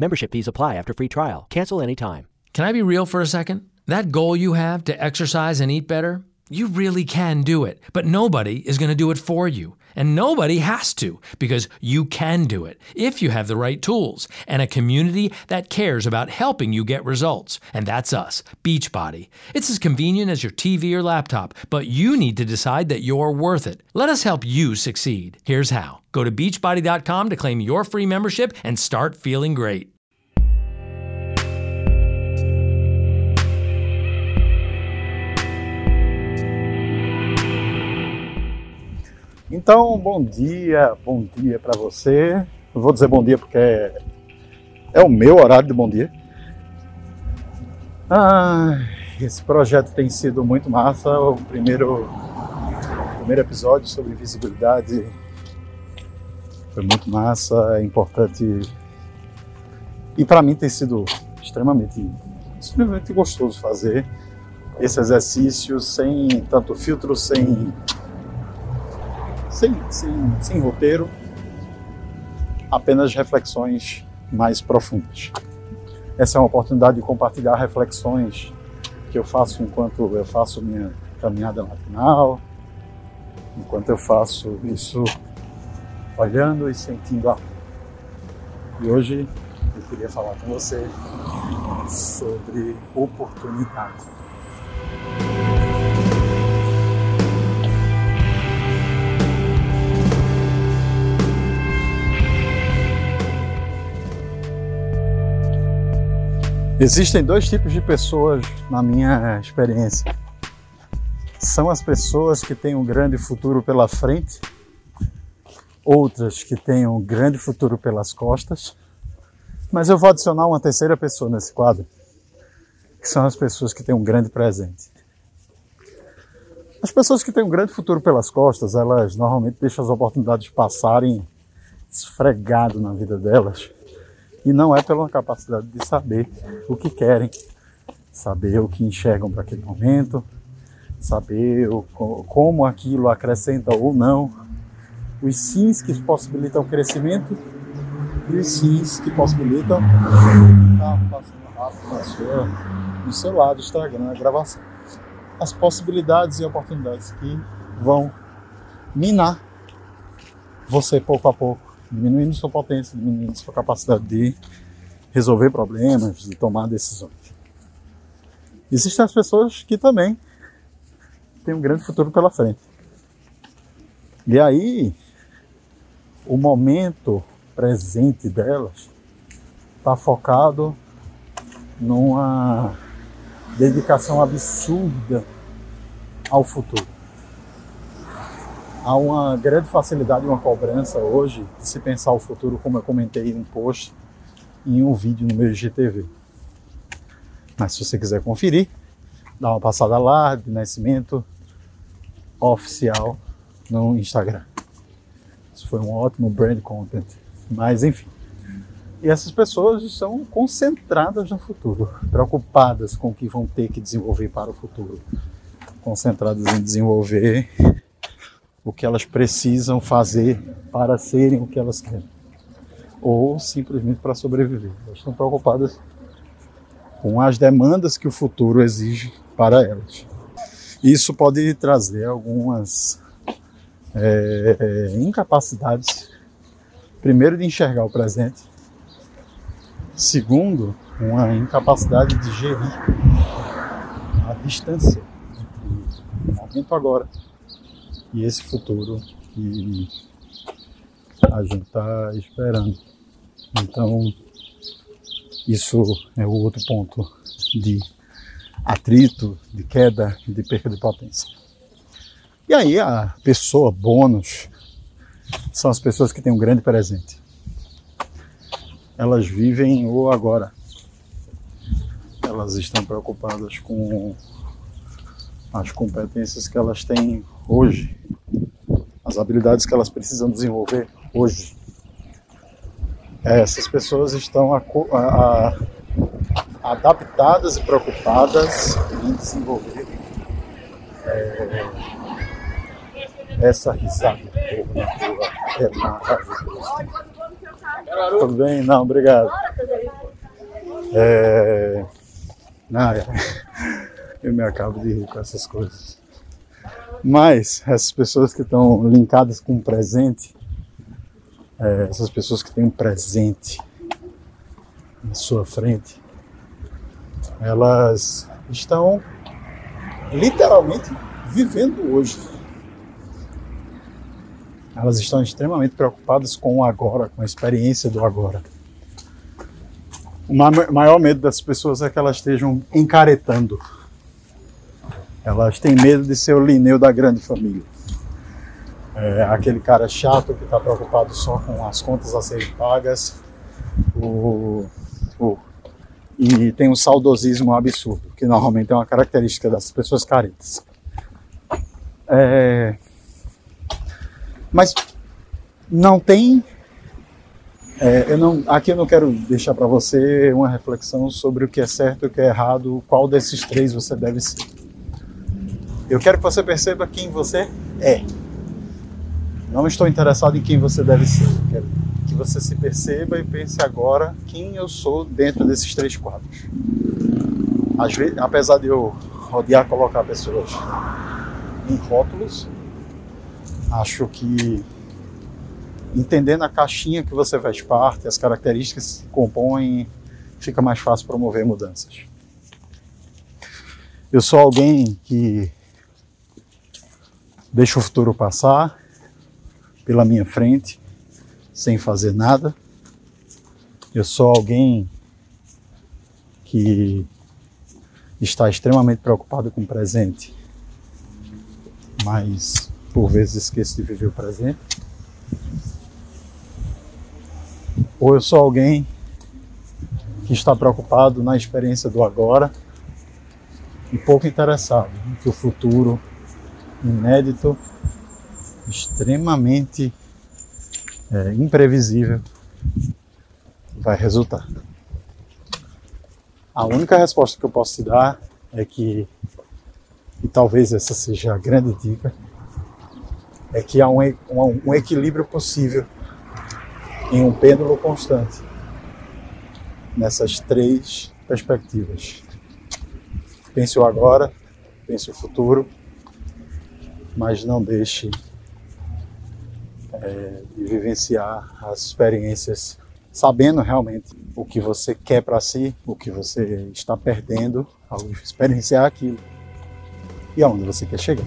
Membership fees apply after free trial. Cancel anytime. Can I be real for a second? That goal you have to exercise and eat better, you really can do it, but nobody is going to do it for you. And nobody has to because you can do it if you have the right tools and a community that cares about helping you get results. And that's us, Beachbody. It's as convenient as your TV or laptop, but you need to decide that you're worth it. Let us help you succeed. Here's how go to beachbody.com to claim your free membership and start feeling great. Então, bom dia, bom dia para você. Eu vou dizer bom dia porque é, é o meu horário de bom dia. Ah, esse projeto tem sido muito massa. O primeiro, o primeiro episódio sobre visibilidade foi muito massa, é importante. E para mim tem sido extremamente, extremamente gostoso fazer esse exercício sem tanto filtro, sem sem, sem, sem roteiro, apenas reflexões mais profundas. Essa é uma oportunidade de compartilhar reflexões que eu faço enquanto eu faço minha caminhada matinal, enquanto eu faço isso olhando e sentindo a E hoje eu queria falar com você sobre oportunidade. Existem dois tipos de pessoas na minha experiência. São as pessoas que têm um grande futuro pela frente, outras que têm um grande futuro pelas costas, mas eu vou adicionar uma terceira pessoa nesse quadro, que são as pessoas que têm um grande presente. As pessoas que têm um grande futuro pelas costas, elas normalmente deixam as oportunidades passarem esfregado na vida delas e não é pela capacidade de saber o que querem, saber o que enxergam para aquele momento, saber o, como aquilo acrescenta ou não, os sims que possibilitam o crescimento e os sims que possibilitam carro passando rápido na sua, no seu lado, Instagram, a gravação. As possibilidades e oportunidades que vão minar você pouco a pouco diminuindo sua potência, diminuindo sua capacidade de resolver problemas, de tomar decisões. Existem as pessoas que também têm um grande futuro pela frente. E aí, o momento presente delas está focado numa dedicação absurda ao futuro há uma grande facilidade, uma cobrança hoje de se pensar o futuro, como eu comentei em um post, em um vídeo no meu IGTV. Mas se você quiser conferir, dá uma passada lá de nascimento oficial no Instagram. Isso foi um ótimo brand content. Mas enfim. E essas pessoas estão concentradas no futuro, preocupadas com o que vão ter que desenvolver para o futuro, concentradas em desenvolver o que elas precisam fazer para serem o que elas querem, ou simplesmente para sobreviver. Elas estão preocupadas com as demandas que o futuro exige para elas. Isso pode trazer algumas é, incapacidades, primeiro, de enxergar o presente, segundo, uma incapacidade de gerir a distância entre o momento agora e esse futuro que a gente está esperando. Então, isso é o outro ponto de atrito, de queda, de perda de potência. E aí a pessoa bônus são as pessoas que têm um grande presente. Elas vivem o agora. Elas estão preocupadas com as competências que elas têm hoje, as habilidades que elas precisam desenvolver hoje. É, essas pessoas estão a, a, adaptadas e preocupadas em desenvolver é, essa risada. É maravilhoso. Tudo bem? Não, obrigado. É... É... eu me acabo de rir com essas coisas. Mas essas pessoas que estão linkadas com o presente, é, essas pessoas que têm um presente na sua frente, elas estão literalmente vivendo hoje. Elas estão extremamente preocupadas com o agora, com a experiência do agora. O maior medo das pessoas é que elas estejam encaretando elas têm medo de ser o Lineu da grande família. É, aquele cara chato que está preocupado só com as contas a serem pagas. O, o, e tem um saudosismo absurdo, que normalmente é uma característica das pessoas caretas. É, mas não tem. É, eu não, aqui eu não quero deixar para você uma reflexão sobre o que é certo e o que é errado, qual desses três você deve ser. Eu quero que você perceba quem você é. Não estou interessado em quem você deve ser. Eu quero que você se perceba e pense agora quem eu sou dentro desses três quadros. Às vezes, apesar de eu odiar colocar pessoas em rótulos, acho que entendendo a caixinha que você faz parte, as características que compõem, fica mais fácil promover mudanças. Eu sou alguém que Deixo o futuro passar pela minha frente sem fazer nada. Eu sou alguém que está extremamente preocupado com o presente, mas por vezes esqueço de viver o presente. Ou eu sou alguém que está preocupado na experiência do agora e pouco interessado no que o futuro inédito, extremamente é, imprevisível vai resultar. A única resposta que eu posso te dar é que, e talvez essa seja a grande dica, é que há um, um, um equilíbrio possível em um pêndulo constante nessas três perspectivas. Pense o agora, pense o futuro mas não deixe é, de vivenciar as experiências sabendo realmente o que você quer para si, o que você está perdendo ao experienciar aquilo e aonde você quer chegar.